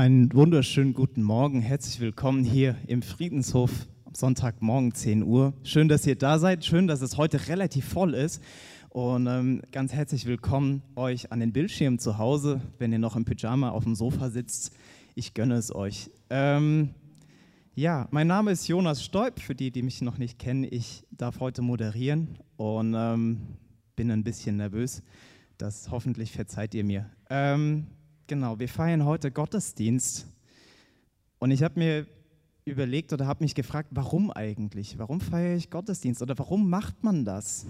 Einen wunderschönen guten Morgen. Herzlich willkommen hier im Friedenshof am Sonntagmorgen 10 Uhr. Schön, dass ihr da seid. Schön, dass es heute relativ voll ist. Und ähm, ganz herzlich willkommen euch an den Bildschirmen zu Hause, wenn ihr noch im Pyjama auf dem Sofa sitzt. Ich gönne es euch. Ähm, ja, mein Name ist Jonas Stoib. Für die, die mich noch nicht kennen, ich darf heute moderieren und ähm, bin ein bisschen nervös. Das hoffentlich verzeiht ihr mir. Ähm, Genau, wir feiern heute Gottesdienst. Und ich habe mir überlegt oder habe mich gefragt, warum eigentlich? Warum feiere ich Gottesdienst oder warum macht man das?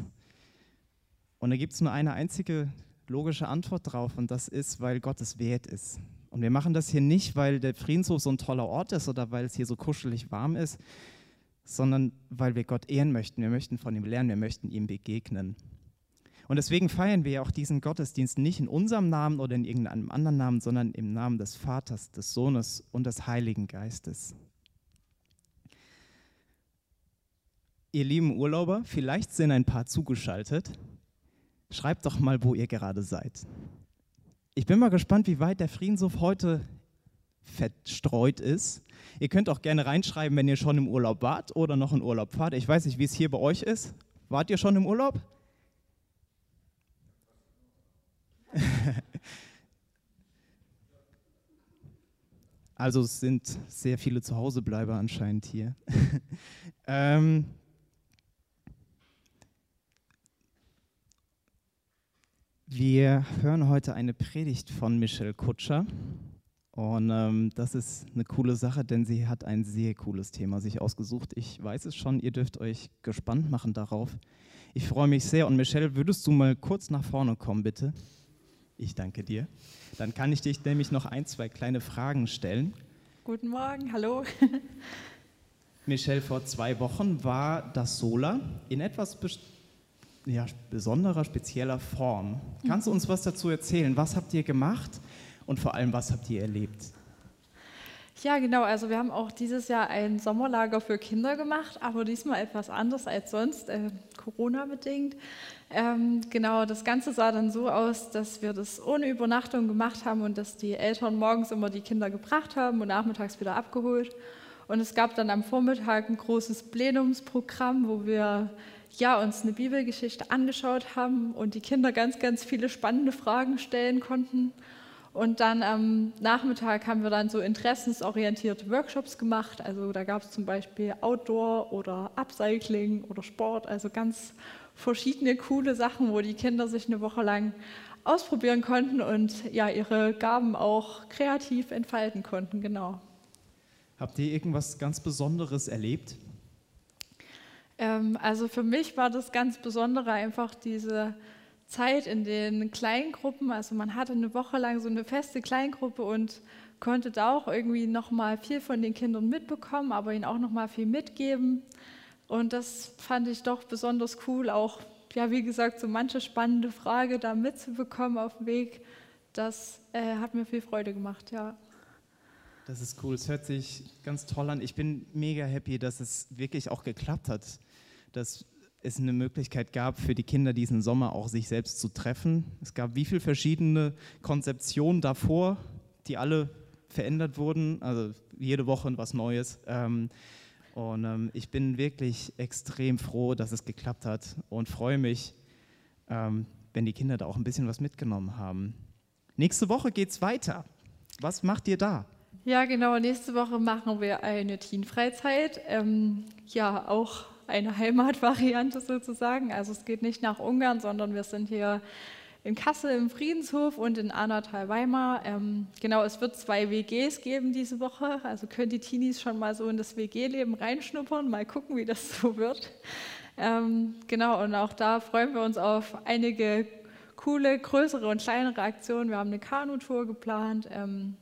Und da gibt es nur eine einzige logische Antwort drauf und das ist, weil Gott es wert ist. Und wir machen das hier nicht, weil der Friedenshof so ein toller Ort ist oder weil es hier so kuschelig warm ist, sondern weil wir Gott ehren möchten. Wir möchten von ihm lernen, wir möchten ihm begegnen. Und deswegen feiern wir auch diesen Gottesdienst nicht in unserem Namen oder in irgendeinem anderen Namen, sondern im Namen des Vaters, des Sohnes und des Heiligen Geistes. Ihr lieben Urlauber, vielleicht sind ein paar zugeschaltet. Schreibt doch mal, wo ihr gerade seid. Ich bin mal gespannt, wie weit der Friedenshof heute verstreut ist. Ihr könnt auch gerne reinschreiben, wenn ihr schon im Urlaub wart oder noch in Urlaub fahrt. Ich weiß nicht, wie es hier bei euch ist. Wart ihr schon im Urlaub? Also es sind sehr viele Zuhausebleiber anscheinend hier. ähm, wir hören heute eine Predigt von Michelle Kutscher. Und ähm, das ist eine coole Sache, denn sie hat ein sehr cooles Thema sich ausgesucht. Ich weiß es schon, ihr dürft euch gespannt machen darauf. Ich freue mich sehr. Und Michelle, würdest du mal kurz nach vorne kommen, bitte? Ich danke dir. Dann kann ich dich nämlich noch ein, zwei kleine Fragen stellen. Guten Morgen, hallo. Michelle, vor zwei Wochen war das Sola in etwas ja, besonderer, spezieller Form. Kannst du uns was dazu erzählen? Was habt ihr gemacht und vor allem, was habt ihr erlebt? Ja, genau. Also wir haben auch dieses Jahr ein Sommerlager für Kinder gemacht, aber diesmal etwas anders als sonst, äh, Corona-bedingt. Ähm, genau, das Ganze sah dann so aus, dass wir das ohne Übernachtung gemacht haben und dass die Eltern morgens immer die Kinder gebracht haben und nachmittags wieder abgeholt. Und es gab dann am Vormittag ein großes Plenumsprogramm, wo wir ja, uns eine Bibelgeschichte angeschaut haben und die Kinder ganz, ganz viele spannende Fragen stellen konnten. Und dann am Nachmittag haben wir dann so interessensorientierte Workshops gemacht. Also da gab es zum Beispiel Outdoor oder Upcycling oder Sport, also ganz verschiedene coole Sachen, wo die Kinder sich eine Woche lang ausprobieren konnten und ja, ihre Gaben auch kreativ entfalten konnten, genau. Habt ihr irgendwas ganz Besonderes erlebt? Ähm, also für mich war das ganz Besondere einfach diese Zeit in den Kleingruppen. Also man hatte eine Woche lang so eine feste Kleingruppe und konnte da auch irgendwie noch mal viel von den Kindern mitbekommen, aber ihnen auch noch mal viel mitgeben. Und das fand ich doch besonders cool, auch, ja, wie gesagt, so manche spannende Frage da mitzubekommen auf dem Weg. Das äh, hat mir viel Freude gemacht, ja. Das ist cool, es hört sich ganz toll an. Ich bin mega happy, dass es wirklich auch geklappt hat, dass es eine Möglichkeit gab, für die Kinder diesen Sommer auch sich selbst zu treffen. Es gab wie viele verschiedene Konzeptionen davor, die alle verändert wurden, also jede Woche was Neues. Ähm, und ähm, ich bin wirklich extrem froh, dass es geklappt hat und freue mich, ähm, wenn die Kinder da auch ein bisschen was mitgenommen haben. Nächste Woche geht es weiter. Was macht ihr da? Ja, genau. Nächste Woche machen wir eine Teen-Freizeit. Ähm, ja, auch eine Heimatvariante sozusagen. Also es geht nicht nach Ungarn, sondern wir sind hier in Kassel im Friedenshof und in Annatal-Weimar. Ähm, genau, es wird zwei WGs geben diese Woche, also können die Teenies schon mal so in das WG-Leben reinschnuppern, mal gucken, wie das so wird. Ähm, genau, und auch da freuen wir uns auf einige coole, größere und kleinere Aktionen. Wir haben eine Kanutour geplant, ähm,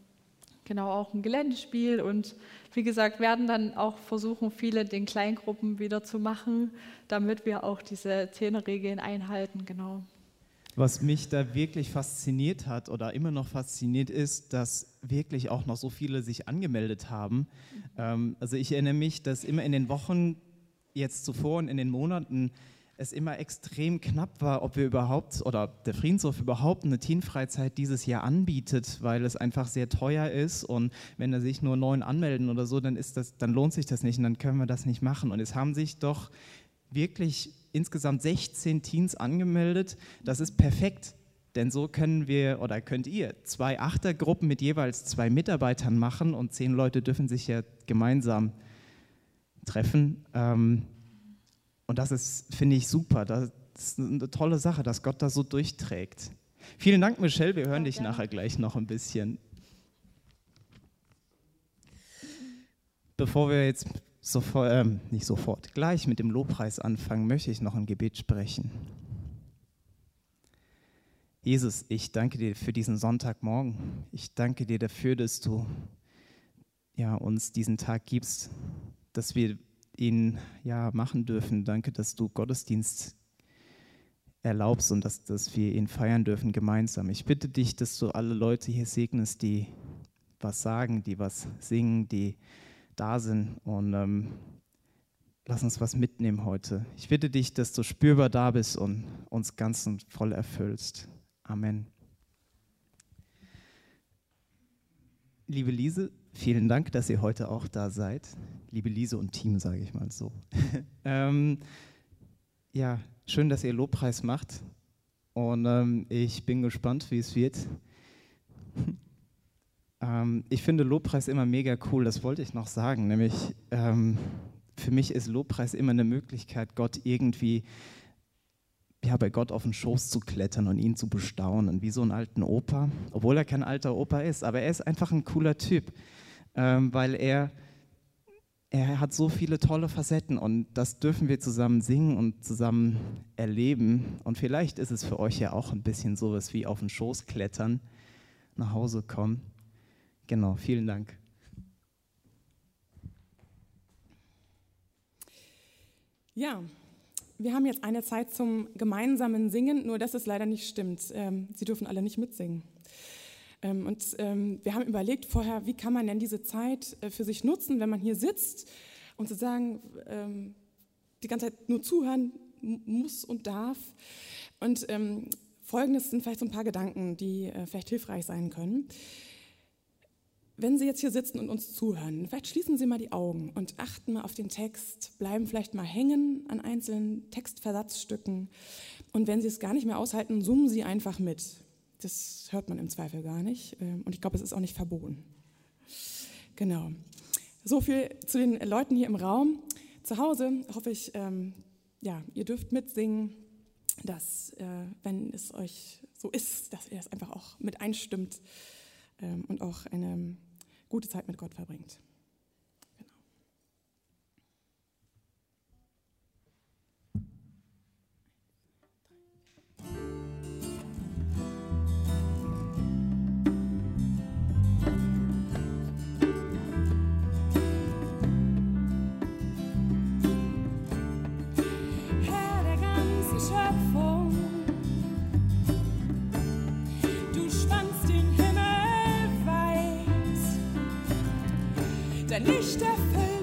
genau auch ein Geländespiel und wie gesagt, werden dann auch versuchen, viele den Kleingruppen wieder zu machen, damit wir auch diese Zehnerregeln einhalten, genau. Was mich da wirklich fasziniert hat oder immer noch fasziniert ist, dass wirklich auch noch so viele sich angemeldet haben. Ähm, also ich erinnere mich, dass immer in den Wochen jetzt zuvor und in den Monaten es immer extrem knapp war, ob wir überhaupt oder der Friedenshof überhaupt eine Teenfreizeit dieses Jahr anbietet, weil es einfach sehr teuer ist und wenn da sich nur neun anmelden oder so, dann ist das, dann lohnt sich das nicht und dann können wir das nicht machen. Und es haben sich doch wirklich insgesamt 16 Teens angemeldet. Das ist perfekt. Denn so können wir oder könnt ihr zwei Achtergruppen mit jeweils zwei Mitarbeitern machen und zehn Leute dürfen sich ja gemeinsam treffen. Ähm, und das ist, finde ich, super. Das ist eine tolle Sache, dass Gott das so durchträgt. Vielen Dank, Michelle. Wir hören ja, dich gerne. nachher gleich noch ein bisschen. Bevor wir jetzt sofort, äh, nicht sofort, gleich mit dem Lobpreis anfangen, möchte ich noch ein Gebet sprechen. Jesus, ich danke dir für diesen Sonntagmorgen. Ich danke dir dafür, dass du ja, uns diesen Tag gibst, dass wir ihn ja machen dürfen. Danke, dass du Gottesdienst erlaubst und dass, dass wir ihn feiern dürfen gemeinsam. Ich bitte dich, dass du alle Leute hier segnest, die was sagen, die was singen, die da sind und ähm, lass uns was mitnehmen heute. Ich bitte dich, dass du spürbar da bist und uns ganz und voll erfüllst. Amen. Liebe Lise, vielen Dank, dass ihr heute auch da seid. Liebe Lise und Team, sage ich mal so. ähm, ja, schön, dass ihr Lobpreis macht. Und ähm, ich bin gespannt, wie es wird. Ähm, ich finde Lobpreis immer mega cool, das wollte ich noch sagen. Nämlich, ähm, für mich ist Lobpreis immer eine Möglichkeit, Gott irgendwie ja, bei Gott auf den Schoß zu klettern und ihn zu bestaunen, wie so einen alten Opa, obwohl er kein alter Opa ist, aber er ist einfach ein cooler Typ, ähm, weil er, er hat so viele tolle Facetten und das dürfen wir zusammen singen und zusammen erleben. Und vielleicht ist es für euch ja auch ein bisschen sowas wie auf den Schoß klettern, nach Hause kommen. Genau, vielen Dank. Ja, wir haben jetzt eine Zeit zum gemeinsamen Singen, nur dass es leider nicht stimmt. Ähm, Sie dürfen alle nicht mitsingen. Ähm, und ähm, wir haben überlegt vorher, wie kann man denn diese Zeit äh, für sich nutzen, wenn man hier sitzt und zu sagen, die ganze Zeit nur zuhören muss und darf. Und folgendes sind vielleicht so ein paar Gedanken, die äh, vielleicht hilfreich sein können wenn Sie jetzt hier sitzen und uns zuhören, vielleicht schließen Sie mal die Augen und achten mal auf den Text, bleiben vielleicht mal hängen an einzelnen Textversatzstücken. Und wenn Sie es gar nicht mehr aushalten, summen Sie einfach mit. Das hört man im Zweifel gar nicht. Ähm, und ich glaube, es ist auch nicht verboten. Genau. So viel zu den Leuten hier im Raum. Zu Hause hoffe ich, ähm, ja, ihr dürft mitsingen, dass, äh, wenn es euch so ist, dass ihr es einfach auch mit einstimmt ähm, und auch eine gute Zeit mit Gott verbringt. Lichter füllt.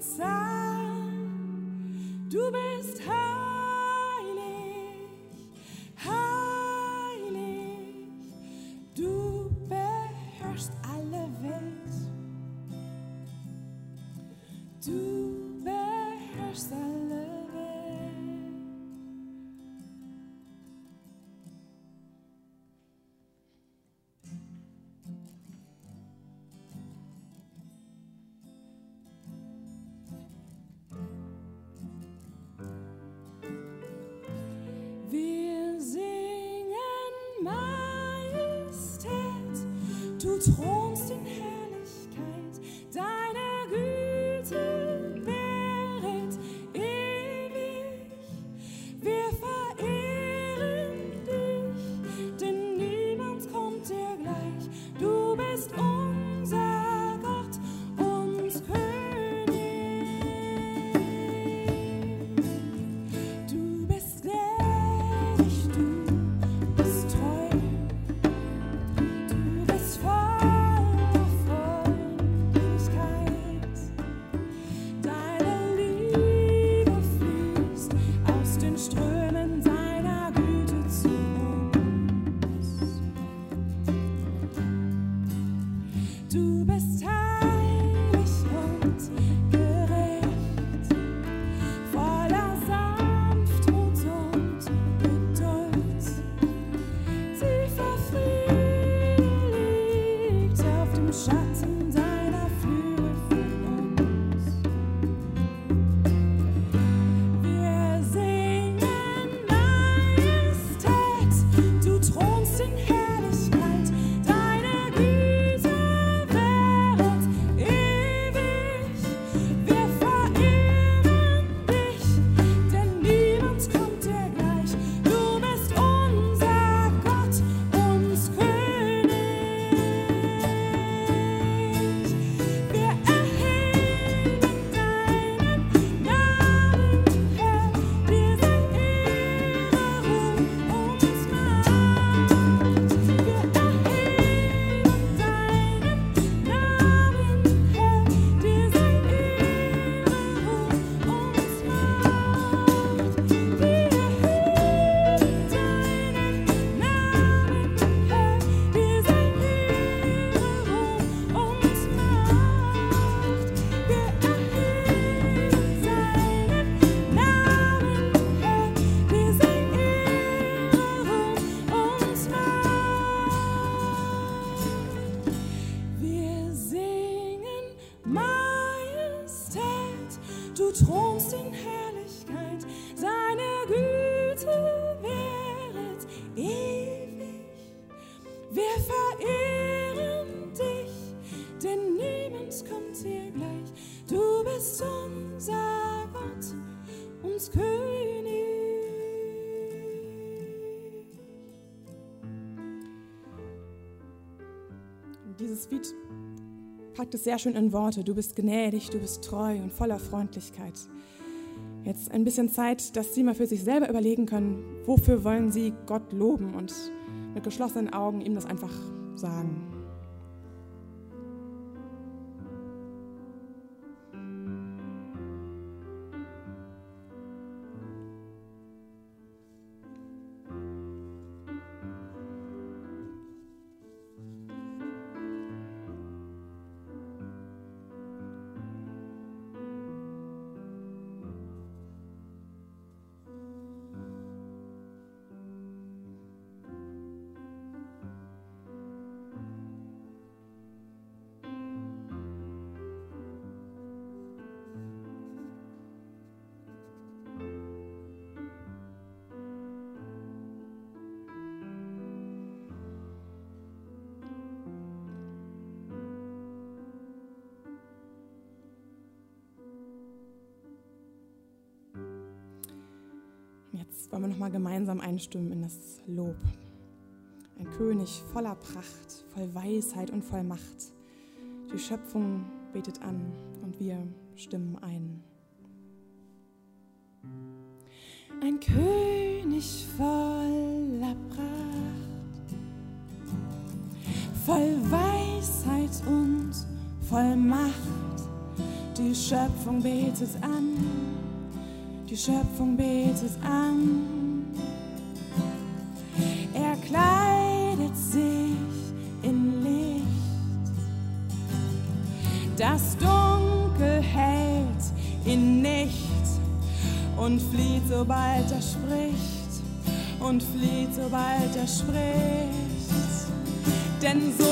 Zeit, du bist Herr. packt es sehr schön in Worte. Du bist gnädig, du bist treu und voller Freundlichkeit. Jetzt ein bisschen Zeit, dass Sie mal für sich selber überlegen können, wofür wollen Sie Gott loben und mit geschlossenen Augen ihm das einfach sagen. Jetzt wollen wir nochmal gemeinsam einstimmen in das Lob. Ein König voller Pracht, voll Weisheit und voll Macht. Die Schöpfung betet an und wir stimmen ein. Ein König voller Pracht, voll Weisheit und voll Macht. Die Schöpfung betet an er kleidet sich in Licht, das Dunkel hält in Nicht und flieht, sobald er spricht, und flieht, sobald er spricht. Denn so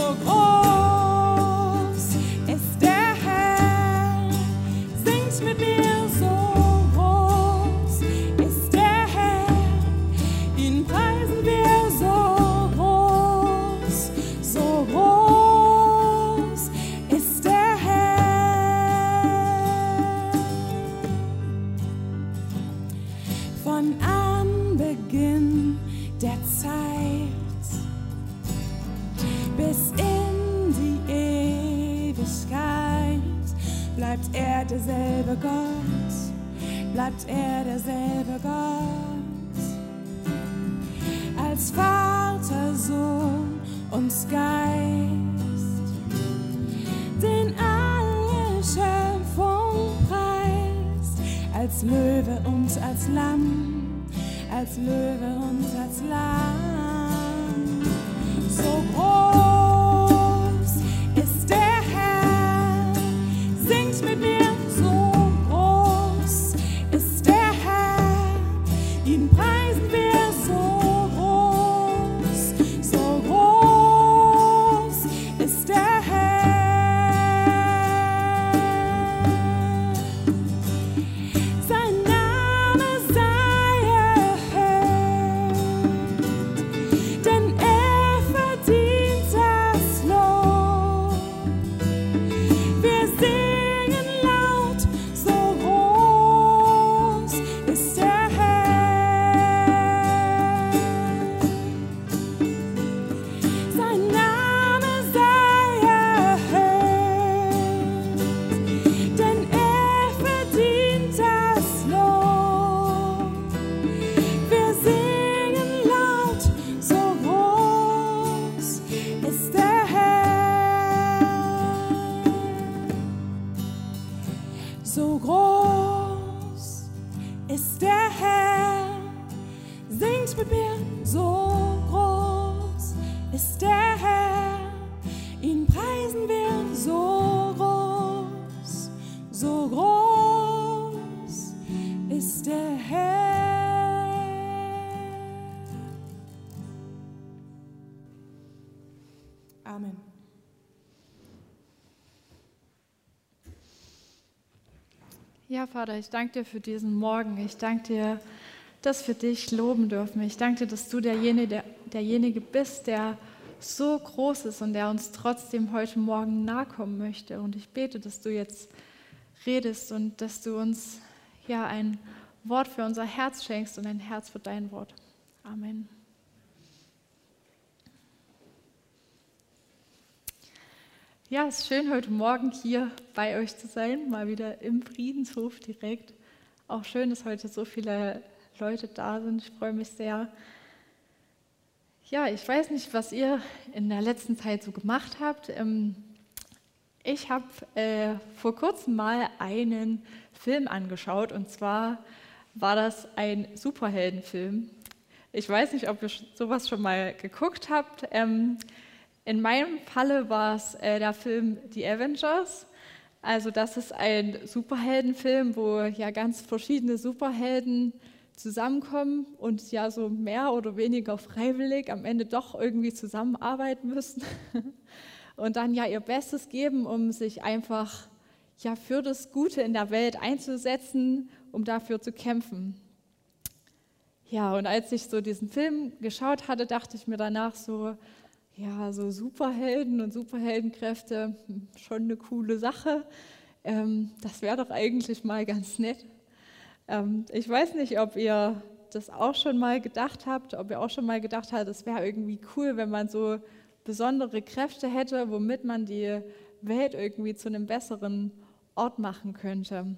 ist der Herr. Singt mit mir, so groß ist der Herr. Ihn preisen wir so groß, so groß Ja, Vater, ich danke dir für diesen Morgen. Ich danke dir, dass wir dich loben dürfen. Ich danke dir, dass du derjenige, der, derjenige bist, der so groß ist und der uns trotzdem heute Morgen nahe kommen möchte. Und ich bete, dass du jetzt redest und dass du uns ja ein Wort für unser Herz schenkst und ein Herz für dein Wort. Amen. Ja, es ist schön, heute Morgen hier bei euch zu sein, mal wieder im Friedenshof direkt. Auch schön, dass heute so viele Leute da sind. Ich freue mich sehr. Ja, ich weiß nicht, was ihr in der letzten Zeit so gemacht habt. Ähm, Ich habe äh, vor kurzem mal einen Film angeschaut und zwar war das ein Superheldenfilm. Ich weiß nicht, ob ihr sowas schon mal geguckt habt. Ähm, in meinem Falle war es äh, der Film The Avengers. Also das ist ein Superheldenfilm, wo ja ganz verschiedene Superhelden zusammenkommen und ja so mehr oder weniger freiwillig am Ende doch irgendwie zusammenarbeiten müssen und dann ja ihr Bestes geben, um sich einfach ja für das Gute in der Welt einzusetzen, um dafür zu kämpfen. Ja, und als ich so diesen Film geschaut hatte, dachte ich mir danach so, ja, so Superhelden und Superheldenkräfte, hm, schon eine coole Sache. Ähm, das wäre doch eigentlich mal ganz nett. Ähm, ich weiß nicht, ob ihr das auch schon mal gedacht habt, ob ihr auch schon mal gedacht habt, es wäre irgendwie cool, wenn man so besondere Kräfte hätte, womit man die Welt irgendwie zu einem besseren Ort machen könnte.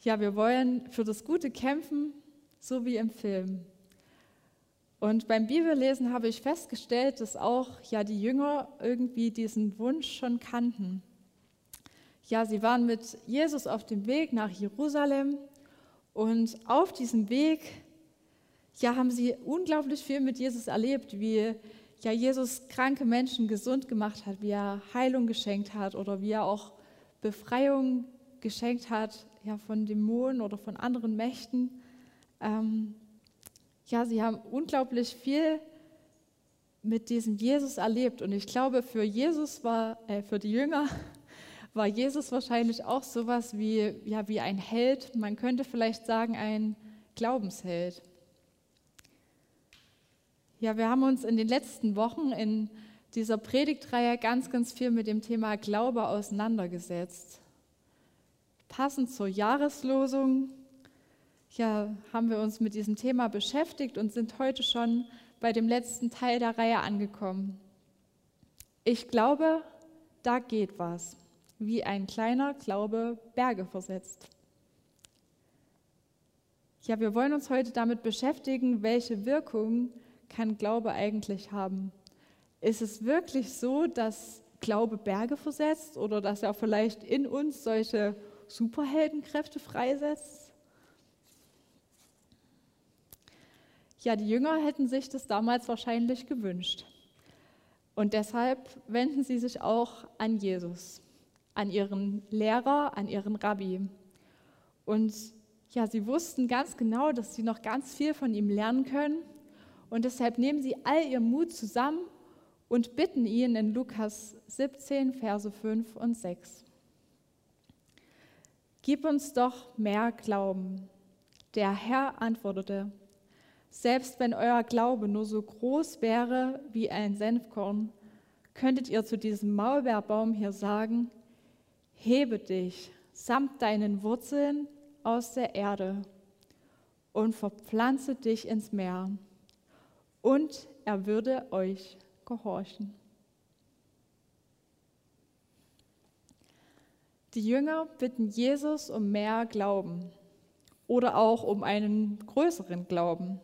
Ja, wir wollen für das Gute kämpfen, so wie im Film. Und beim Bibellesen habe ich festgestellt, dass auch ja die Jünger irgendwie diesen Wunsch schon kannten. Ja, sie waren mit Jesus auf dem Weg nach Jerusalem und auf diesem Weg ja, haben sie unglaublich viel mit Jesus erlebt, wie ja, Jesus kranke Menschen gesund gemacht hat, wie er Heilung geschenkt hat oder wie er auch Befreiung geschenkt hat ja, von Dämonen oder von anderen Mächten. Ähm, ja, sie haben unglaublich viel mit diesem Jesus erlebt. Und ich glaube, für Jesus war, äh, für die Jünger war Jesus wahrscheinlich auch sowas wie, ja, wie ein Held. Man könnte vielleicht sagen, ein Glaubensheld. Ja, wir haben uns in den letzten Wochen in dieser Predigtreihe ganz, ganz viel mit dem Thema Glaube auseinandergesetzt. Passend zur Jahreslosung ja, haben wir uns mit diesem Thema beschäftigt und sind heute schon bei dem letzten Teil der Reihe angekommen. Ich glaube, da geht was, wie ein kleiner Glaube Berge versetzt. Ja, wir wollen uns heute damit beschäftigen, welche Wirkung kann Glaube eigentlich haben. Ist es wirklich so, dass Glaube Berge versetzt oder dass er vielleicht in uns solche Superheldenkräfte freisetzt? Ja, die Jünger hätten sich das damals wahrscheinlich gewünscht. Und deshalb wenden sie sich auch an Jesus, an ihren Lehrer, an ihren Rabbi. Und ja, sie wussten ganz genau, dass sie noch ganz viel von ihm lernen können. Und deshalb nehmen sie all ihr Mut zusammen und bitten ihn in Lukas 17, Verse 5 und 6. Gib uns doch mehr Glauben. Der Herr antwortete, selbst wenn euer Glaube nur so groß wäre wie ein Senfkorn, könntet ihr zu diesem Maulbeerbaum hier sagen, hebe dich samt deinen Wurzeln aus der Erde und verpflanze dich ins Meer, und er würde euch gehorchen. Die Jünger bitten Jesus um mehr Glauben oder auch um einen größeren Glauben.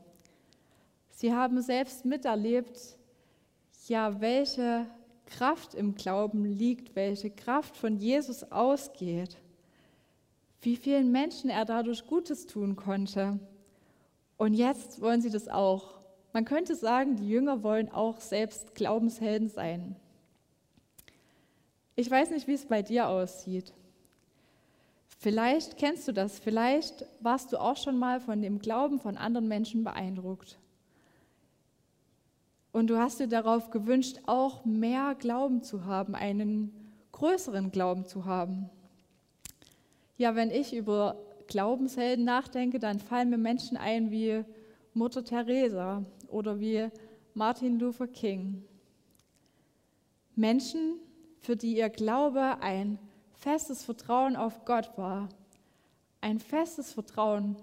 Sie haben selbst miterlebt, ja, welche Kraft im Glauben liegt, welche Kraft von Jesus ausgeht, wie vielen Menschen er dadurch Gutes tun konnte. Und jetzt wollen sie das auch. Man könnte sagen, die Jünger wollen auch selbst Glaubenshelden sein. Ich weiß nicht, wie es bei dir aussieht. Vielleicht kennst du das, vielleicht warst du auch schon mal von dem Glauben von anderen Menschen beeindruckt. Und du hast dir darauf gewünscht, auch mehr Glauben zu haben, einen größeren Glauben zu haben. Ja, wenn ich über Glaubenshelden nachdenke, dann fallen mir Menschen ein wie Mutter Teresa oder wie Martin Luther King. Menschen, für die ihr Glaube ein festes Vertrauen auf Gott war. Ein festes Vertrauen.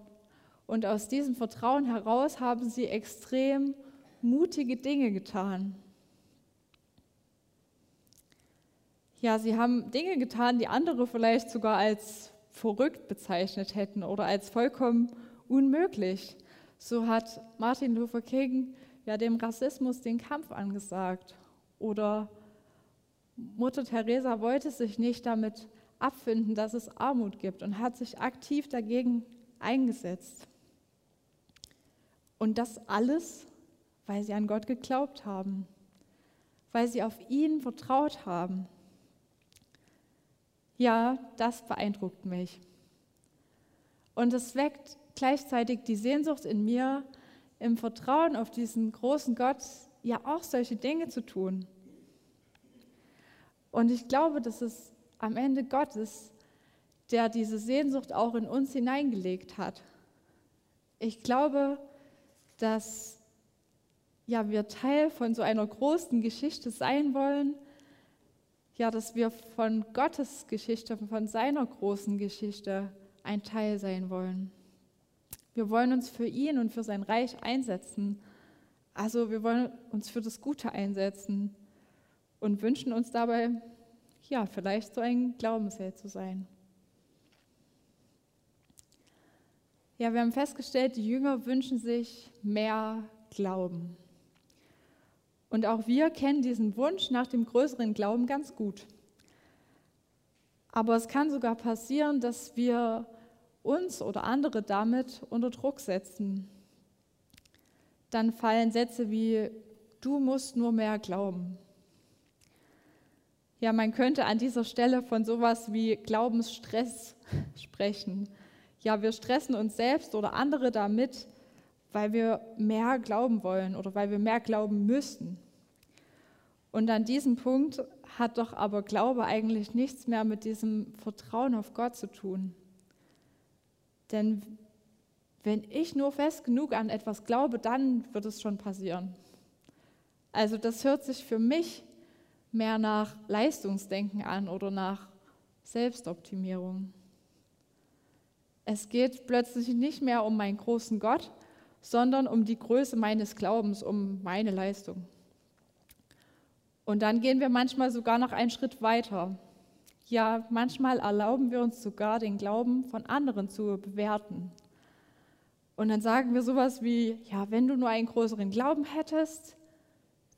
Und aus diesem Vertrauen heraus haben sie extrem mutige Dinge getan. Ja, sie haben Dinge getan, die andere vielleicht sogar als verrückt bezeichnet hätten oder als vollkommen unmöglich. So hat Martin Luther King ja dem Rassismus den Kampf angesagt. Oder Mutter Teresa wollte sich nicht damit abfinden, dass es Armut gibt und hat sich aktiv dagegen eingesetzt. Und das alles weil sie an Gott geglaubt haben, weil sie auf ihn vertraut haben. Ja, das beeindruckt mich. Und es weckt gleichzeitig die Sehnsucht in mir, im Vertrauen auf diesen großen Gott ja auch solche Dinge zu tun. Und ich glaube, dass es am Ende Gott ist, der diese Sehnsucht auch in uns hineingelegt hat. Ich glaube, dass ja, wir Teil von so einer großen Geschichte sein wollen, ja, dass wir von Gottes Geschichte, von seiner großen Geschichte ein Teil sein wollen. Wir wollen uns für ihn und für sein Reich einsetzen. Also wir wollen uns für das Gute einsetzen und wünschen uns dabei, ja, vielleicht so ein Glaubensheld zu sein. Ja, wir haben festgestellt, die Jünger wünschen sich mehr Glauben. Und auch wir kennen diesen Wunsch nach dem größeren Glauben ganz gut. Aber es kann sogar passieren, dass wir uns oder andere damit unter Druck setzen. Dann fallen Sätze wie, du musst nur mehr glauben. Ja, man könnte an dieser Stelle von sowas wie Glaubensstress sprechen. Ja, wir stressen uns selbst oder andere damit, weil wir mehr glauben wollen oder weil wir mehr glauben müssen. Und an diesem Punkt hat doch aber Glaube eigentlich nichts mehr mit diesem Vertrauen auf Gott zu tun. Denn wenn ich nur fest genug an etwas glaube, dann wird es schon passieren. Also das hört sich für mich mehr nach Leistungsdenken an oder nach Selbstoptimierung. Es geht plötzlich nicht mehr um meinen großen Gott, sondern um die Größe meines Glaubens, um meine Leistung. Und dann gehen wir manchmal sogar noch einen Schritt weiter. Ja, manchmal erlauben wir uns sogar den Glauben von anderen zu bewerten. Und dann sagen wir sowas wie, ja, wenn du nur einen größeren Glauben hättest,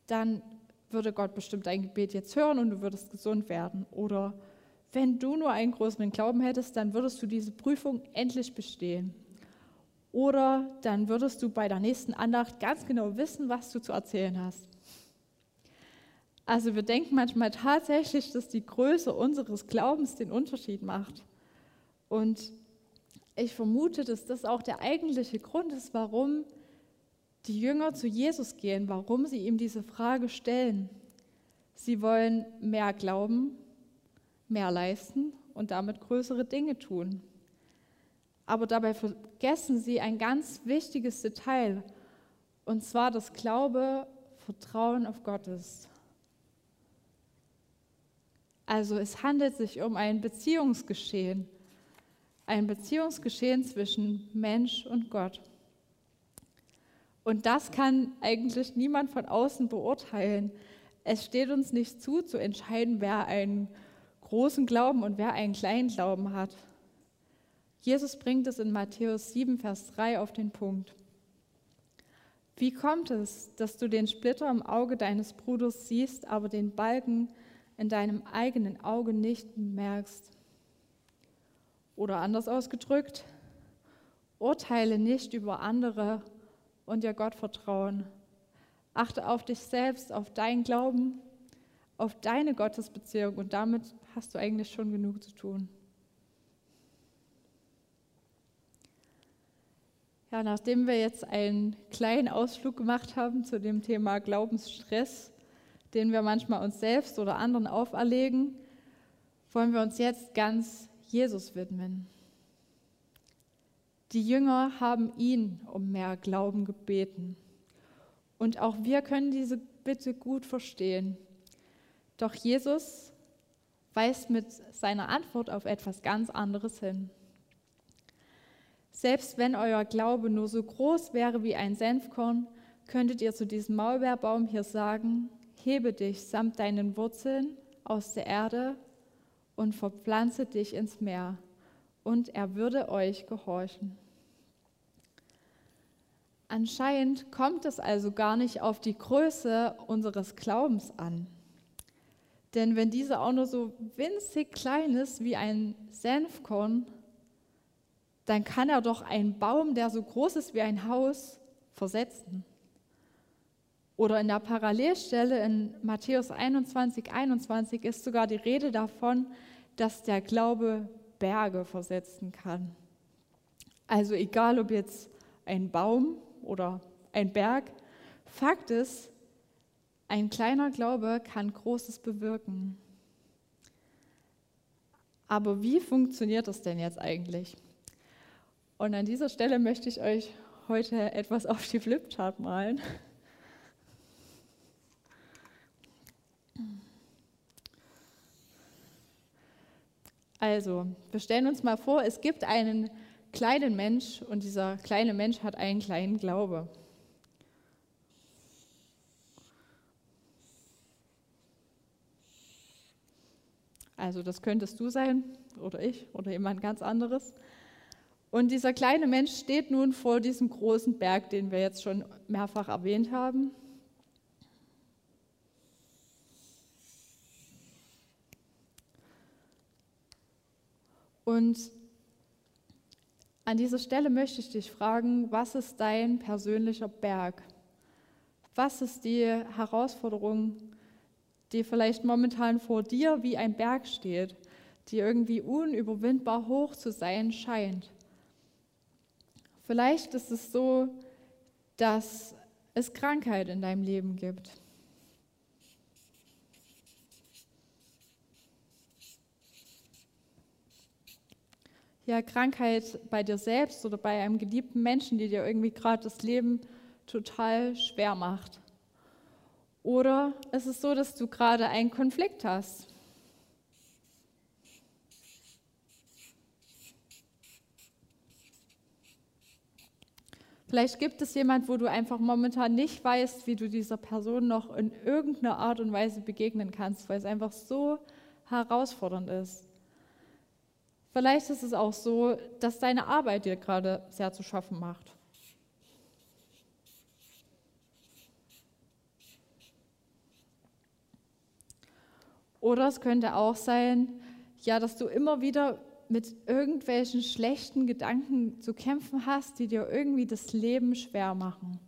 dann würde Gott bestimmt dein Gebet jetzt hören und du würdest gesund werden. Oder wenn du nur einen größeren Glauben hättest, dann würdest du diese Prüfung endlich bestehen. Oder dann würdest du bei der nächsten Andacht ganz genau wissen, was du zu erzählen hast. Also wir denken manchmal tatsächlich, dass die Größe unseres Glaubens den Unterschied macht. Und ich vermute, dass das auch der eigentliche Grund ist, warum die Jünger zu Jesus gehen, warum sie ihm diese Frage stellen. Sie wollen mehr glauben, mehr leisten und damit größere Dinge tun. Aber dabei vergessen sie ein ganz wichtiges Detail, und zwar das Glaube, Vertrauen auf Gott ist. Also es handelt sich um ein Beziehungsgeschehen, ein Beziehungsgeschehen zwischen Mensch und Gott. Und das kann eigentlich niemand von außen beurteilen. Es steht uns nicht zu, zu entscheiden, wer einen großen Glauben und wer einen kleinen Glauben hat. Jesus bringt es in Matthäus 7, Vers 3 auf den Punkt. Wie kommt es, dass du den Splitter im Auge deines Bruders siehst, aber den Balken in deinem eigenen Auge nicht merkst? Oder anders ausgedrückt, urteile nicht über andere und dir Gott vertrauen. Achte auf dich selbst, auf deinen Glauben, auf deine Gottesbeziehung und damit hast du eigentlich schon genug zu tun. Ja, nachdem wir jetzt einen kleinen Ausflug gemacht haben zu dem Thema Glaubensstress, den wir manchmal uns selbst oder anderen auferlegen, wollen wir uns jetzt ganz Jesus widmen. Die Jünger haben ihn um mehr Glauben gebeten. Und auch wir können diese Bitte gut verstehen. Doch Jesus weist mit seiner Antwort auf etwas ganz anderes hin. Selbst wenn euer Glaube nur so groß wäre wie ein Senfkorn, könntet ihr zu diesem Maulbeerbaum hier sagen, hebe dich samt deinen Wurzeln aus der Erde und verpflanze dich ins Meer und er würde euch gehorchen. Anscheinend kommt es also gar nicht auf die Größe unseres Glaubens an. Denn wenn dieser auch nur so winzig klein ist wie ein Senfkorn, dann kann er doch einen Baum, der so groß ist wie ein Haus, versetzen. Oder in der Parallelstelle in Matthäus 21, 21 ist sogar die Rede davon, dass der Glaube Berge versetzen kann. Also egal ob jetzt ein Baum oder ein Berg, Fakt ist, ein kleiner Glaube kann Großes bewirken. Aber wie funktioniert das denn jetzt eigentlich? Und an dieser Stelle möchte ich euch heute etwas auf die Flipchart malen. Also, wir stellen uns mal vor, es gibt einen kleinen Mensch und dieser kleine Mensch hat einen kleinen Glaube. Also das könntest du sein oder ich oder jemand ganz anderes. Und dieser kleine Mensch steht nun vor diesem großen Berg, den wir jetzt schon mehrfach erwähnt haben. Und an dieser Stelle möchte ich dich fragen, was ist dein persönlicher Berg? Was ist die Herausforderung, die vielleicht momentan vor dir wie ein Berg steht, die irgendwie unüberwindbar hoch zu sein scheint? Vielleicht ist es so, dass es Krankheit in deinem Leben gibt. Ja, Krankheit bei dir selbst oder bei einem geliebten Menschen, die dir irgendwie gerade das Leben total schwer macht. Oder es ist so, dass du gerade einen Konflikt hast. Vielleicht gibt es jemand, wo du einfach momentan nicht weißt, wie du dieser Person noch in irgendeiner Art und Weise begegnen kannst, weil es einfach so herausfordernd ist. Vielleicht ist es auch so, dass deine Arbeit dir gerade sehr zu schaffen macht. Oder es könnte auch sein, ja, dass du immer wieder mit irgendwelchen schlechten Gedanken zu kämpfen hast, die dir irgendwie das Leben schwer machen.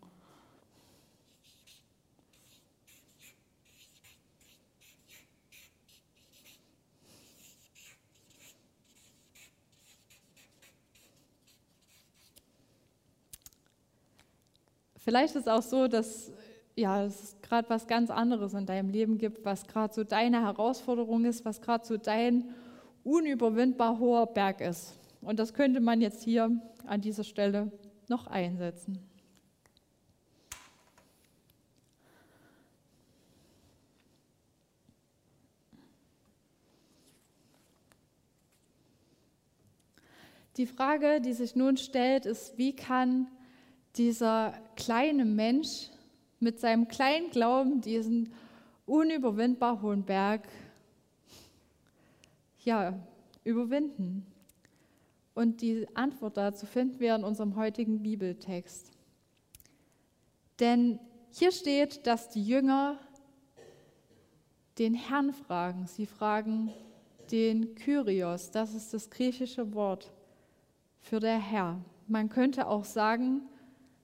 Vielleicht ist es auch so, dass ja, es gerade was ganz anderes in deinem Leben gibt, was gerade so deine Herausforderung ist, was gerade so dein unüberwindbar hoher Berg ist. Und das könnte man jetzt hier an dieser Stelle noch einsetzen. Die Frage, die sich nun stellt, ist, wie kann dieser kleine Mensch mit seinem kleinen Glauben diesen unüberwindbar hohen Berg ja, überwinden? Und die Antwort dazu finden wir in unserem heutigen Bibeltext. Denn hier steht, dass die Jünger den Herrn fragen. Sie fragen den Kyrios, das ist das griechische Wort für der Herr. Man könnte auch sagen,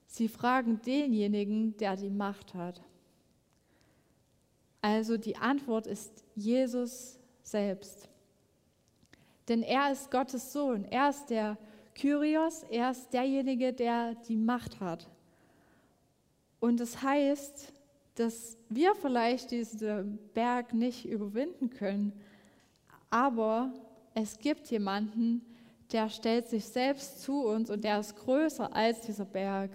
Sie fragen denjenigen, der die Macht hat. Also die Antwort ist Jesus selbst. Denn er ist Gottes Sohn. Er ist der Kyrios, er ist derjenige, der die Macht hat. Und das heißt, dass wir vielleicht diesen Berg nicht überwinden können, aber es gibt jemanden, der stellt sich selbst zu uns und der ist größer als dieser Berg.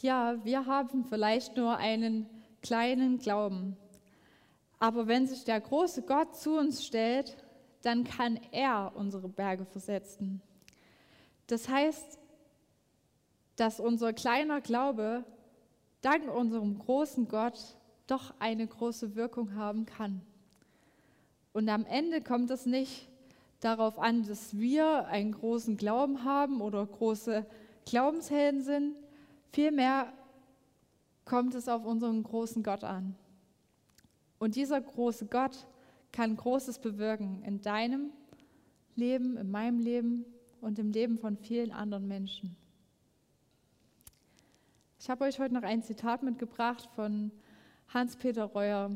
Ja, wir haben vielleicht nur einen kleinen Glauben. Aber wenn sich der große Gott zu uns stellt, dann kann er unsere Berge versetzen. Das heißt, dass unser kleiner Glaube dank unserem großen Gott doch eine große Wirkung haben kann. Und am Ende kommt es nicht darauf an, dass wir einen großen Glauben haben oder große Glaubenshelden sind, Vielmehr kommt es auf unseren großen Gott an. Und dieser große Gott kann Großes bewirken in deinem Leben, in meinem Leben und im Leben von vielen anderen Menschen. Ich habe euch heute noch ein Zitat mitgebracht von Hans-Peter Reuer.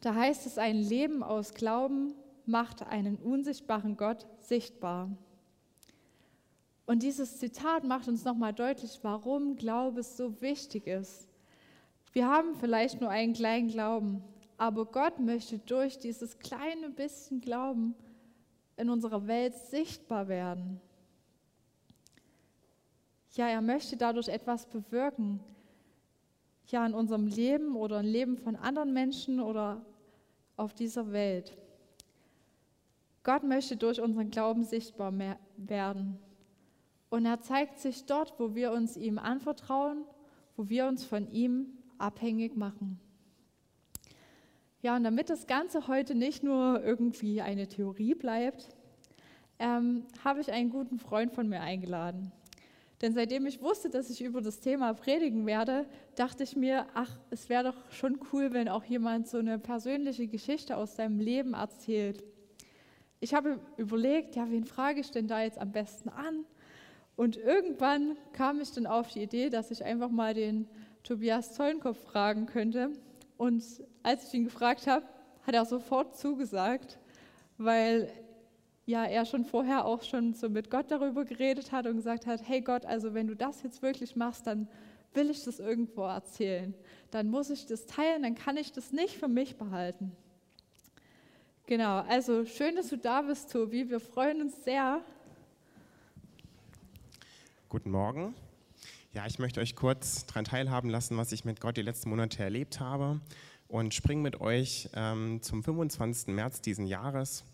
Da heißt es, ein Leben aus Glauben macht einen unsichtbaren Gott sichtbar. Und dieses Zitat macht uns nochmal deutlich, warum Glaube so wichtig ist. Wir haben vielleicht nur einen kleinen Glauben, aber Gott möchte durch dieses kleine bisschen Glauben in unserer Welt sichtbar werden. Ja, er möchte dadurch etwas bewirken. Ja, in unserem Leben oder im Leben von anderen Menschen oder auf dieser Welt. Gott möchte durch unseren Glauben sichtbar werden. Und er zeigt sich dort, wo wir uns ihm anvertrauen, wo wir uns von ihm abhängig machen. Ja, und damit das Ganze heute nicht nur irgendwie eine Theorie bleibt, ähm, habe ich einen guten Freund von mir eingeladen. Denn seitdem ich wusste, dass ich über das Thema predigen werde, dachte ich mir, ach, es wäre doch schon cool, wenn auch jemand so eine persönliche Geschichte aus seinem Leben erzählt. Ich habe überlegt, ja, wen frage ich denn da jetzt am besten an? Und irgendwann kam ich dann auf die Idee, dass ich einfach mal den Tobias Zollenkopf fragen könnte. Und als ich ihn gefragt habe, hat er sofort zugesagt, weil ja er schon vorher auch schon so mit Gott darüber geredet hat und gesagt hat, hey Gott, also wenn du das jetzt wirklich machst, dann will ich das irgendwo erzählen. Dann muss ich das teilen, dann kann ich das nicht für mich behalten. Genau, also schön, dass du da bist, Tobi. Wir freuen uns sehr. Guten Morgen. Ja, ich möchte euch kurz daran teilhaben lassen, was ich mit Gott die letzten Monate erlebt habe und springe mit euch ähm, zum 25. März diesen Jahres.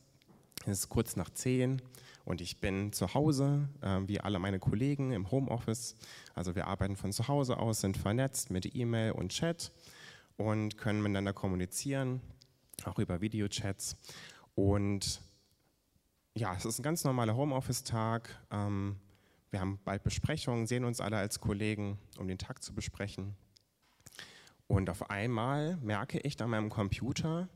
Es ist kurz nach 10 und ich bin zu Hause, äh, wie alle meine Kollegen im Homeoffice. Also wir arbeiten von zu Hause aus, sind vernetzt mit E-Mail und Chat und können miteinander kommunizieren, auch über Videochats. Und ja, es ist ein ganz normaler Homeoffice-Tag. Ähm, wir haben bald Besprechungen, sehen uns alle als Kollegen, um den Tag zu besprechen. Und auf einmal merke ich an meinem Computer,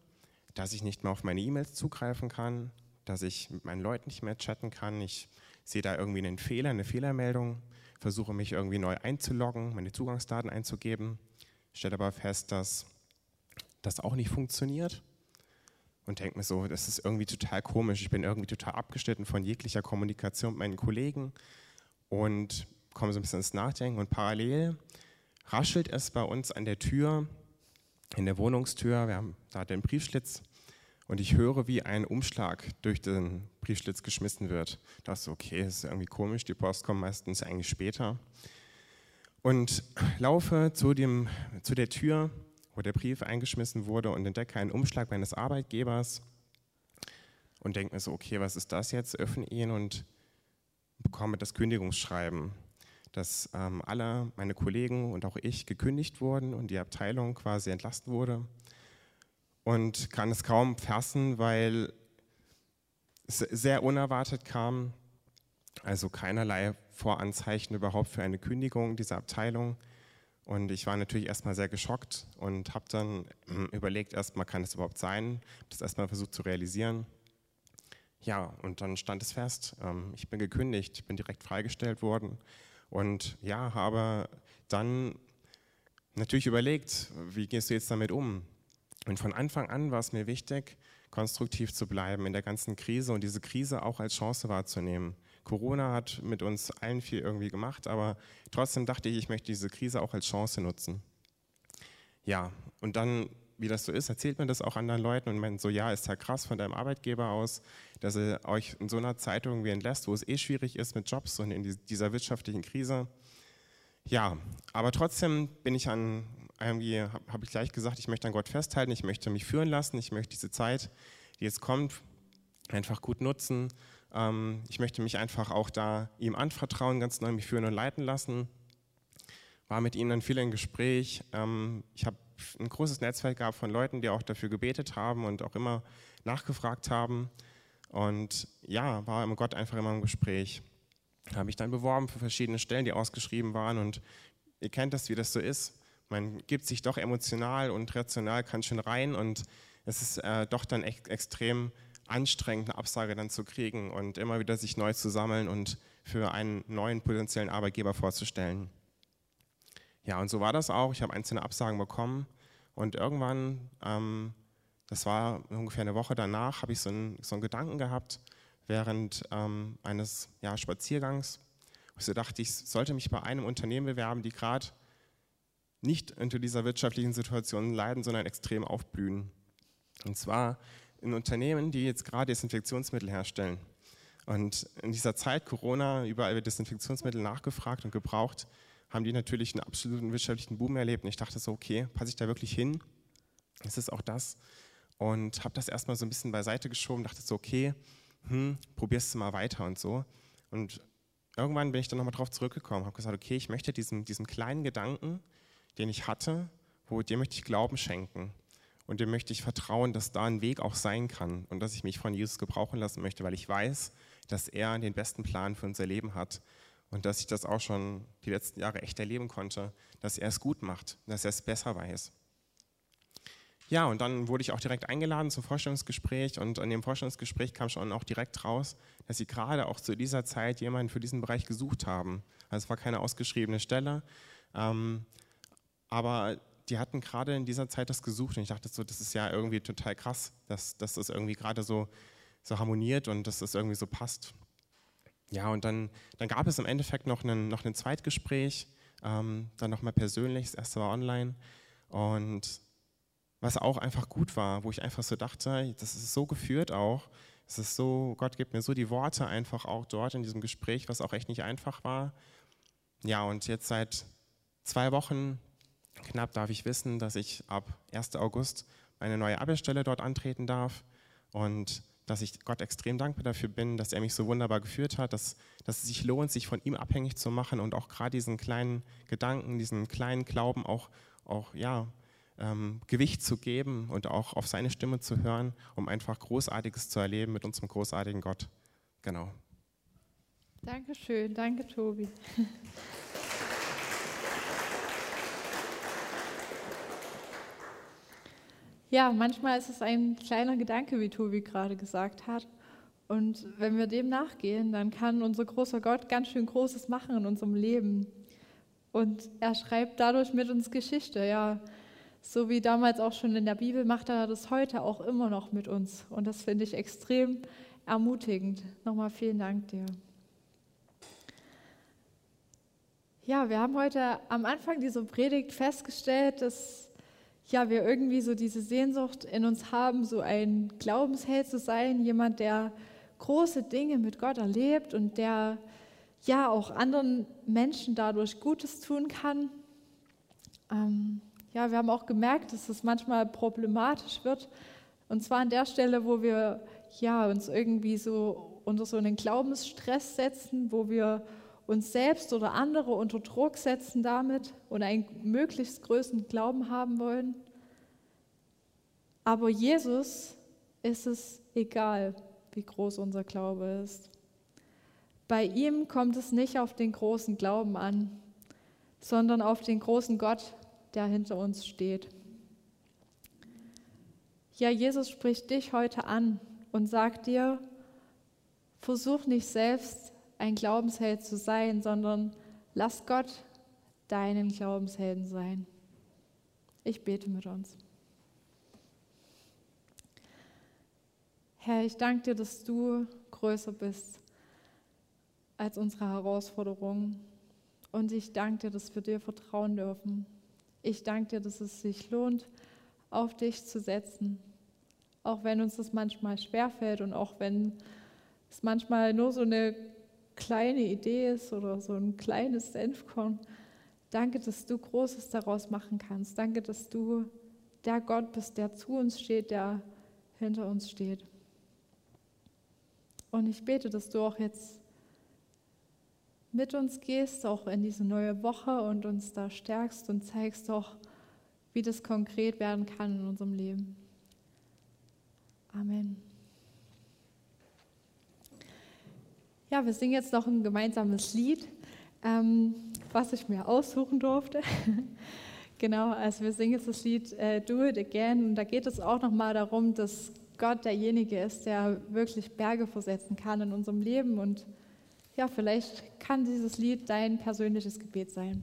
dass ich nicht mehr auf meine E-Mails zugreifen kann, dass ich mit meinen Leuten nicht mehr chatten kann. Ich sehe da irgendwie einen Fehler, eine Fehlermeldung, versuche mich irgendwie neu einzuloggen, meine Zugangsdaten einzugeben, stelle aber fest, dass das auch nicht funktioniert und denke mir so, das ist irgendwie total komisch. Ich bin irgendwie total abgeschnitten von jeglicher Kommunikation mit meinen Kollegen und komme so ein bisschen ins Nachdenken und parallel raschelt es bei uns an der Tür, in der Wohnungstür, wir haben da den Briefschlitz und ich höre, wie ein Umschlag durch den Briefschlitz geschmissen wird. Das ist okay, das ist irgendwie komisch, die Post kommt meistens eigentlich später. Und laufe zu, dem, zu der Tür, wo der Brief eingeschmissen wurde und entdecke einen Umschlag meines Arbeitgebers und denke mir so, okay, was ist das jetzt? Öffne ihn und bekomme das Kündigungsschreiben, dass ähm, alle meine Kollegen und auch ich gekündigt wurden und die Abteilung quasi entlassen wurde und kann es kaum fassen, weil es sehr unerwartet kam, also keinerlei Voranzeichen überhaupt für eine Kündigung dieser Abteilung. Und ich war natürlich erstmal sehr geschockt und habe dann hm, überlegt, erstmal kann es überhaupt sein, das erstmal versucht zu realisieren. Ja, und dann stand es fest, ähm, ich bin gekündigt, ich bin direkt freigestellt worden und ja, habe dann natürlich überlegt, wie gehst du jetzt damit um? Und von Anfang an war es mir wichtig, konstruktiv zu bleiben in der ganzen Krise und diese Krise auch als Chance wahrzunehmen. Corona hat mit uns allen viel irgendwie gemacht, aber trotzdem dachte ich, ich möchte diese Krise auch als Chance nutzen. Ja, und dann, wie das so ist, erzählt man das auch anderen Leuten und meint so, ja, ist ja krass von deinem Arbeitgeber aus, dass er euch in so einer Zeit irgendwie entlässt, wo es eh schwierig ist mit Jobs und in dieser wirtschaftlichen Krise. Ja, aber trotzdem bin ich an irgendwie habe ich gleich gesagt, ich möchte an Gott festhalten, ich möchte mich führen lassen, ich möchte diese Zeit, die jetzt kommt, einfach gut nutzen. Ähm, ich möchte mich einfach auch da ihm anvertrauen, ganz neu mich führen und leiten lassen. War mit ihnen dann viel im Gespräch. Ähm, ich habe ein großes Netzwerk gehabt von Leuten, die auch dafür gebetet haben und auch immer nachgefragt haben. Und ja, war mit Gott einfach immer im Gespräch. Habe mich dann beworben für verschiedene Stellen, die ausgeschrieben waren. Und ihr kennt das, wie das so ist man gibt sich doch emotional und rational ganz schön rein und es ist äh, doch dann echt extrem anstrengend, eine Absage dann zu kriegen und immer wieder sich neu zu sammeln und für einen neuen potenziellen Arbeitgeber vorzustellen. Ja, und so war das auch. Ich habe einzelne Absagen bekommen und irgendwann, ähm, das war ungefähr eine Woche danach, habe ich so einen, so einen Gedanken gehabt während ähm, eines ja, Spaziergangs. Ich so dachte, ich sollte mich bei einem Unternehmen bewerben, die gerade nicht unter dieser wirtschaftlichen Situation leiden, sondern extrem aufblühen. Und zwar in Unternehmen, die jetzt gerade Desinfektionsmittel herstellen. Und in dieser Zeit Corona, überall wird Desinfektionsmittel nachgefragt und gebraucht, haben die natürlich einen absoluten wirtschaftlichen Boom erlebt. Und ich dachte so, okay, passe ich da wirklich hin? Ist es auch das? Und habe das erstmal so ein bisschen beiseite geschoben, dachte so, okay, hm, probierst du mal weiter und so. Und irgendwann bin ich dann nochmal drauf zurückgekommen, habe gesagt, okay, ich möchte diesem, diesem kleinen Gedanken, den ich hatte, wo dem möchte ich Glauben schenken. Und dem möchte ich vertrauen, dass da ein Weg auch sein kann und dass ich mich von Jesus gebrauchen lassen möchte, weil ich weiß, dass er den besten Plan für unser Leben hat und dass ich das auch schon die letzten Jahre echt erleben konnte, dass er es gut macht, dass er es besser weiß. Ja, und dann wurde ich auch direkt eingeladen zum Vorstellungsgespräch und an dem Vorstellungsgespräch kam schon auch direkt raus, dass sie gerade auch zu dieser Zeit jemanden für diesen Bereich gesucht haben. Also es war keine ausgeschriebene Stelle, ähm, aber die hatten gerade in dieser Zeit das gesucht und ich dachte so, das ist ja irgendwie total krass, dass, dass das irgendwie gerade so, so harmoniert und dass das irgendwie so passt. Ja, und dann, dann gab es im Endeffekt noch ein noch einen Zweitgespräch, ähm, dann nochmal persönlich, das erste war online und was auch einfach gut war, wo ich einfach so dachte, das ist so geführt auch, es ist so, Gott gibt mir so die Worte einfach auch dort in diesem Gespräch, was auch echt nicht einfach war. Ja, und jetzt seit zwei Wochen knapp darf ich wissen, dass ich ab 1. August meine neue Arbeitsstelle dort antreten darf und dass ich Gott extrem dankbar dafür bin, dass er mich so wunderbar geführt hat, dass, dass es sich lohnt, sich von ihm abhängig zu machen und auch gerade diesen kleinen Gedanken, diesen kleinen Glauben auch, auch ja, ähm, Gewicht zu geben und auch auf seine Stimme zu hören, um einfach Großartiges zu erleben mit unserem großartigen Gott. Genau. Dankeschön, danke Tobi. Ja, manchmal ist es ein kleiner Gedanke, wie Tobi gerade gesagt hat. Und wenn wir dem nachgehen, dann kann unser großer Gott ganz schön Großes machen in unserem Leben. Und er schreibt dadurch mit uns Geschichte, ja. So wie damals auch schon in der Bibel macht er das heute auch immer noch mit uns. Und das finde ich extrem ermutigend. Nochmal vielen Dank dir. Ja, wir haben heute am Anfang dieser Predigt festgestellt, dass ja, wir irgendwie so diese Sehnsucht in uns haben, so ein Glaubensheld zu sein, jemand, der große Dinge mit Gott erlebt und der ja auch anderen Menschen dadurch Gutes tun kann. Ähm, ja, wir haben auch gemerkt, dass es manchmal problematisch wird. Und zwar an der Stelle, wo wir ja, uns irgendwie so unter so einen Glaubensstress setzen, wo wir uns selbst oder andere unter Druck setzen damit und einen möglichst größten Glauben haben wollen. Aber Jesus ist es egal, wie groß unser Glaube ist. Bei ihm kommt es nicht auf den großen Glauben an, sondern auf den großen Gott, der hinter uns steht. Ja, Jesus spricht dich heute an und sagt dir, versuch nicht selbst ein Glaubensheld zu sein, sondern lass Gott deinen Glaubenshelden sein. Ich bete mit uns. Herr, ich danke dir, dass du größer bist als unsere Herausforderungen. Und ich danke dir, dass wir dir vertrauen dürfen. Ich danke dir, dass es sich lohnt, auf dich zu setzen, auch wenn uns das manchmal schwerfällt und auch wenn es manchmal nur so eine kleine Idee ist oder so ein kleines Senfkorn. Danke, dass du Großes daraus machen kannst. Danke, dass du der Gott bist, der zu uns steht, der hinter uns steht. Und ich bete, dass du auch jetzt mit uns gehst, auch in diese neue Woche und uns da stärkst und zeigst doch, wie das konkret werden kann in unserem Leben. Amen. Ja, wir singen jetzt noch ein gemeinsames Lied, ähm, was ich mir aussuchen durfte. genau, also wir singen jetzt das Lied äh, Do It Again und da geht es auch nochmal darum, dass Gott derjenige ist, der wirklich Berge versetzen kann in unserem Leben und ja, vielleicht kann dieses Lied dein persönliches Gebet sein.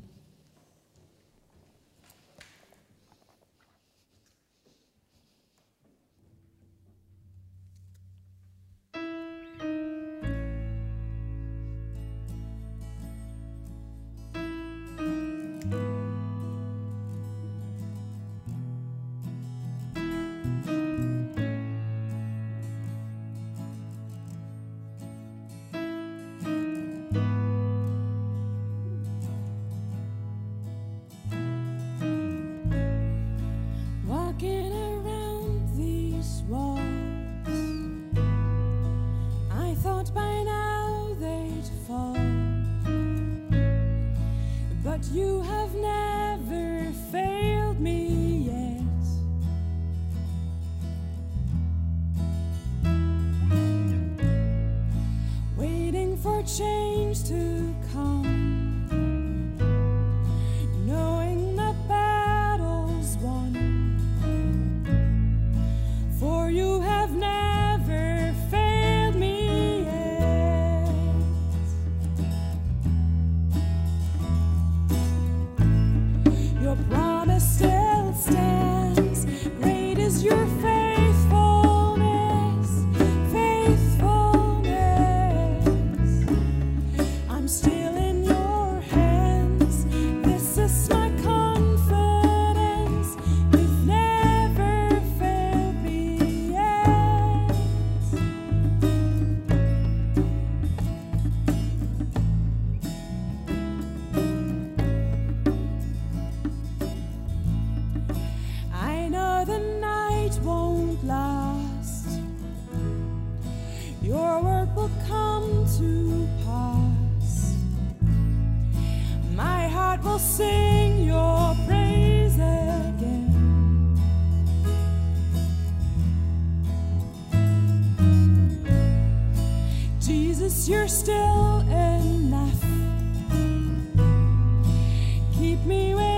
You're still enough. Keep me waiting.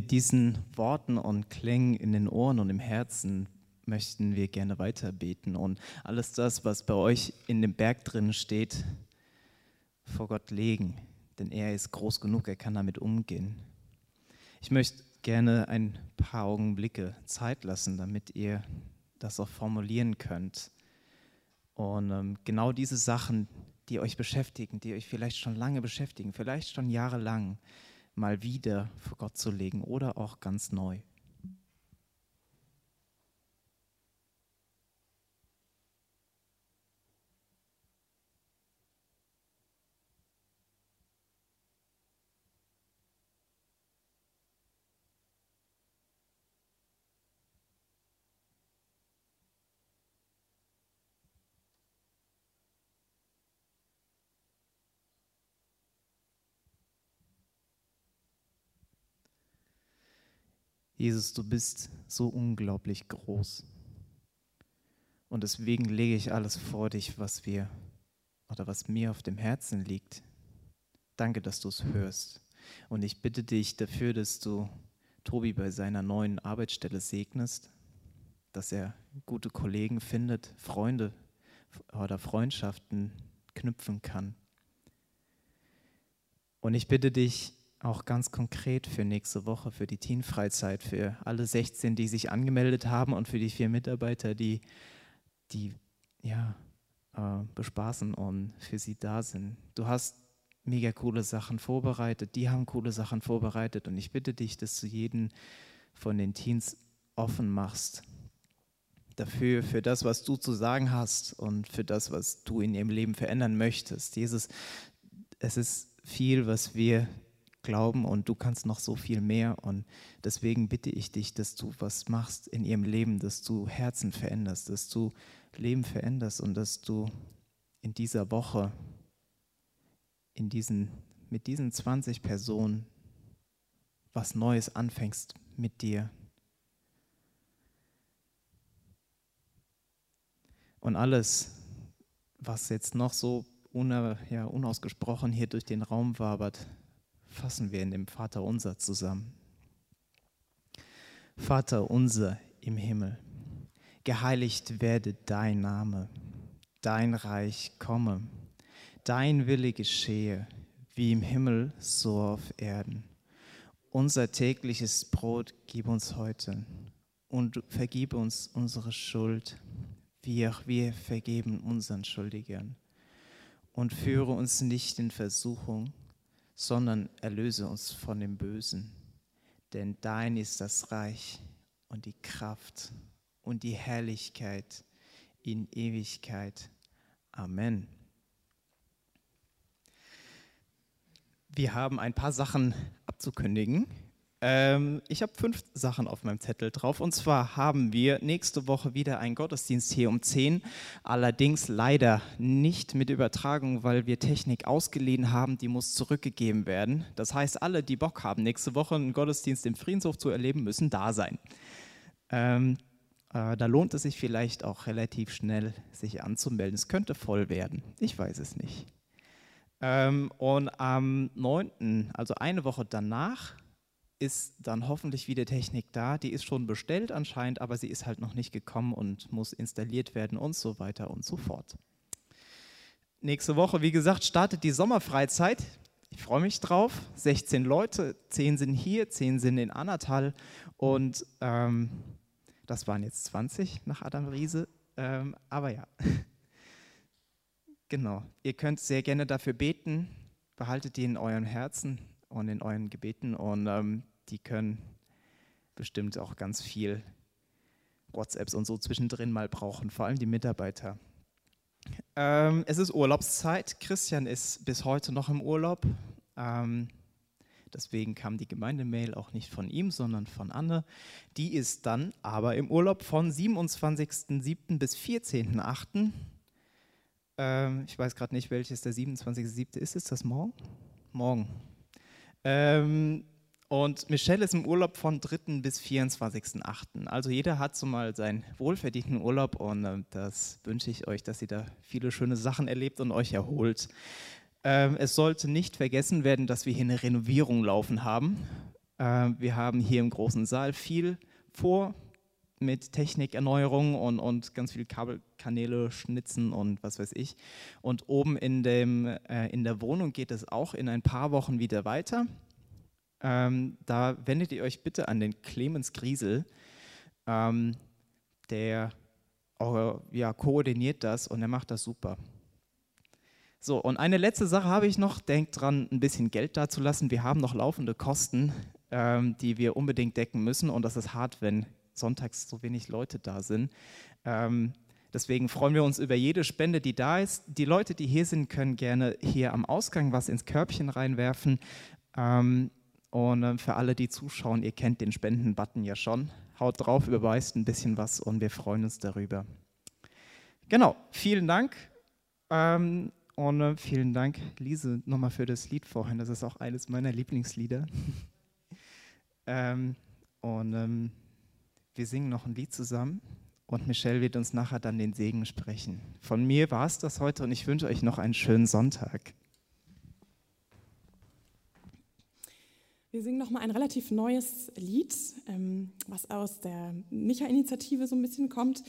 Mit diesen Worten und Klängen in den Ohren und im Herzen möchten wir gerne weiterbeten und alles das, was bei euch in dem Berg drin steht, vor Gott legen, denn er ist groß genug, er kann damit umgehen. Ich möchte gerne ein paar Augenblicke Zeit lassen, damit ihr das auch formulieren könnt. Und ähm, genau diese Sachen, die euch beschäftigen, die euch vielleicht schon lange beschäftigen, vielleicht schon jahrelang, mal wieder vor Gott zu legen oder auch ganz neu. Jesus, du bist so unglaublich groß. Und deswegen lege ich alles vor dich, was wir oder was mir auf dem Herzen liegt. Danke, dass du es hörst. Und ich bitte dich dafür, dass du Tobi bei seiner neuen Arbeitsstelle segnest, dass er gute Kollegen findet, Freunde oder Freundschaften knüpfen kann. Und ich bitte dich auch ganz konkret für nächste Woche, für die Teenfreizeit, für alle 16, die sich angemeldet haben und für die vier Mitarbeiter, die, die ja, äh, bespaßen und für sie da sind. Du hast mega coole Sachen vorbereitet, die haben coole Sachen vorbereitet und ich bitte dich, dass du jeden von den Teens offen machst dafür, für das, was du zu sagen hast und für das, was du in ihrem Leben verändern möchtest. Jesus, es ist viel, was wir glauben und du kannst noch so viel mehr und deswegen bitte ich dich, dass du was machst in ihrem Leben, dass du Herzen veränderst, dass du Leben veränderst und dass du in dieser Woche in diesen, mit diesen 20 Personen was Neues anfängst mit dir. Und alles, was jetzt noch so unausgesprochen hier durch den Raum wabert, fassen wir in dem Vater unser zusammen. Vater unser im Himmel, geheiligt werde dein Name, dein Reich komme, dein Wille geschehe, wie im Himmel, so auf Erden. Unser tägliches Brot gib uns heute und vergib uns unsere Schuld, wie auch wir vergeben unseren Schuldigern. Und führe uns nicht in Versuchung, sondern erlöse uns von dem Bösen. Denn dein ist das Reich und die Kraft und die Herrlichkeit in Ewigkeit. Amen. Wir haben ein paar Sachen abzukündigen. Ähm, ich habe fünf Sachen auf meinem Zettel drauf. Und zwar haben wir nächste Woche wieder einen Gottesdienst hier um 10. Allerdings leider nicht mit Übertragung, weil wir Technik ausgeliehen haben. Die muss zurückgegeben werden. Das heißt, alle, die Bock haben, nächste Woche einen Gottesdienst im Friedenshof zu erleben, müssen da sein. Ähm, äh, da lohnt es sich vielleicht auch relativ schnell, sich anzumelden. Es könnte voll werden. Ich weiß es nicht. Ähm, und am 9., also eine Woche danach, ist dann hoffentlich wieder Technik da. Die ist schon bestellt anscheinend, aber sie ist halt noch nicht gekommen und muss installiert werden und so weiter und so fort. Nächste Woche, wie gesagt, startet die Sommerfreizeit. Ich freue mich drauf. 16 Leute, 10 sind hier, 10 sind in Annatal und ähm, das waren jetzt 20 nach Adam Riese. Ähm, aber ja, genau. Ihr könnt sehr gerne dafür beten. Behaltet die in euren Herzen und in euren Gebeten und ähm, die können bestimmt auch ganz viel WhatsApps und so zwischendrin mal brauchen, vor allem die Mitarbeiter. Ähm, es ist Urlaubszeit. Christian ist bis heute noch im Urlaub. Ähm, deswegen kam die Gemeindemail auch nicht von ihm, sondern von Anne. Die ist dann aber im Urlaub von 27.07. bis 14.08. Ähm, ich weiß gerade nicht, welches der 27.07. ist. Ist das morgen? Morgen. Ähm, und Michelle ist im Urlaub von 3. bis 24.8. Also jeder hat so mal seinen wohlverdienten Urlaub und äh, das wünsche ich euch, dass ihr da viele schöne Sachen erlebt und euch erholt. Ähm, es sollte nicht vergessen werden, dass wir hier eine Renovierung laufen haben. Äh, wir haben hier im großen Saal viel vor mit Technikerneuerung und, und ganz viele Kabelkanäle schnitzen und was weiß ich. Und oben in, dem, äh, in der Wohnung geht es auch in ein paar Wochen wieder weiter. Ähm, da wendet ihr euch bitte an den Clemens Griesel, ähm, der äh, ja, koordiniert das und er macht das super. So, und eine letzte Sache habe ich noch. Denkt dran, ein bisschen Geld dazulassen. Wir haben noch laufende Kosten, ähm, die wir unbedingt decken müssen. Und das ist hart, wenn sonntags so wenig Leute da sind. Ähm, deswegen freuen wir uns über jede Spende, die da ist. Die Leute, die hier sind, können gerne hier am Ausgang was ins Körbchen reinwerfen. Ähm, und ähm, für alle, die zuschauen, ihr kennt den Spenden-Button ja schon. Haut drauf, überweist ein bisschen was und wir freuen uns darüber. Genau, vielen Dank. Ähm, und äh, vielen Dank, Lise, nochmal für das Lied vorhin. Das ist auch eines meiner Lieblingslieder. ähm, Und ähm, wir singen noch ein Lied zusammen und Michelle wird uns nachher dann den Segen sprechen. Von mir war es das heute und ich wünsche euch noch einen schönen Sonntag. Wir singen nochmal ein relativ neues Lied, ähm, was aus der Micha-Initiative so ein bisschen kommt.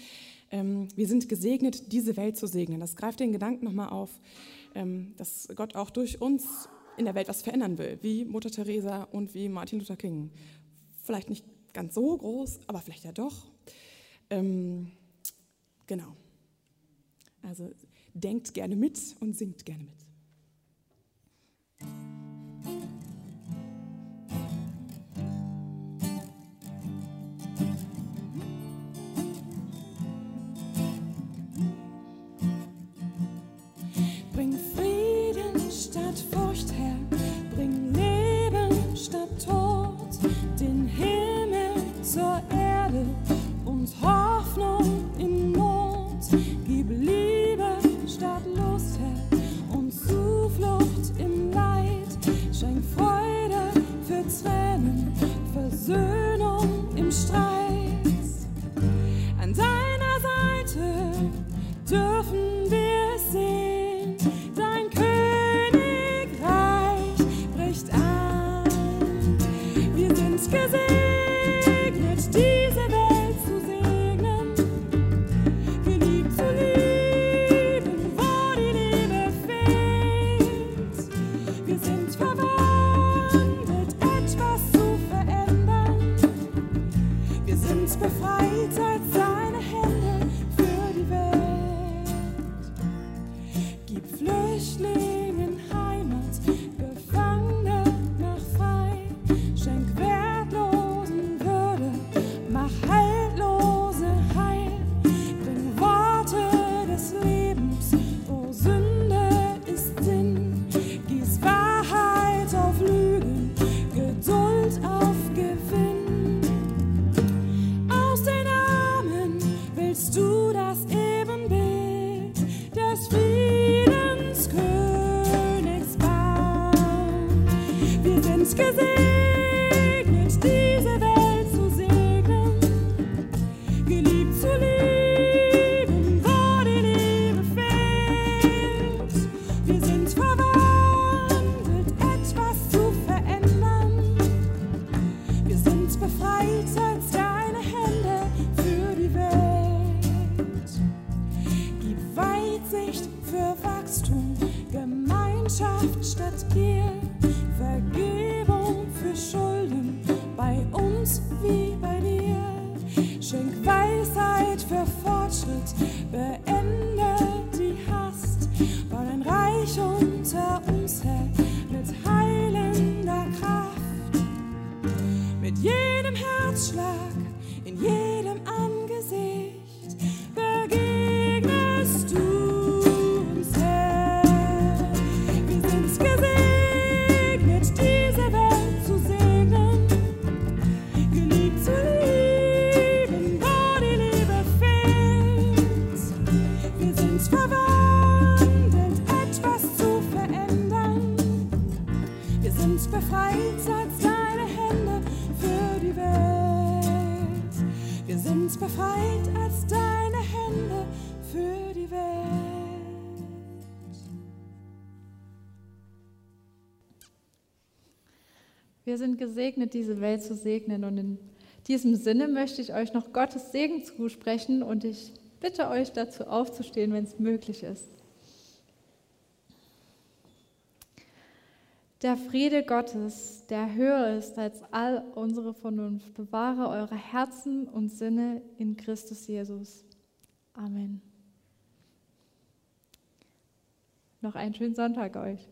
Ähm, wir sind gesegnet, diese Welt zu segnen. Das greift den Gedanken nochmal auf, ähm, dass Gott auch durch uns in der Welt was verändern will, wie Mutter Teresa und wie Martin Luther King. Vielleicht nicht ganz so groß, aber vielleicht ja doch. Genau. Also denkt gerne mit und singt gerne mit. Sind gesegnet, diese Welt zu segnen. Und in diesem Sinne möchte ich euch noch Gottes Segen zusprechen und ich bitte euch dazu aufzustehen, wenn es möglich ist. Der Friede Gottes, der höher ist als all unsere Vernunft, bewahre eure Herzen und Sinne in Christus Jesus. Amen. Noch einen schönen Sonntag euch.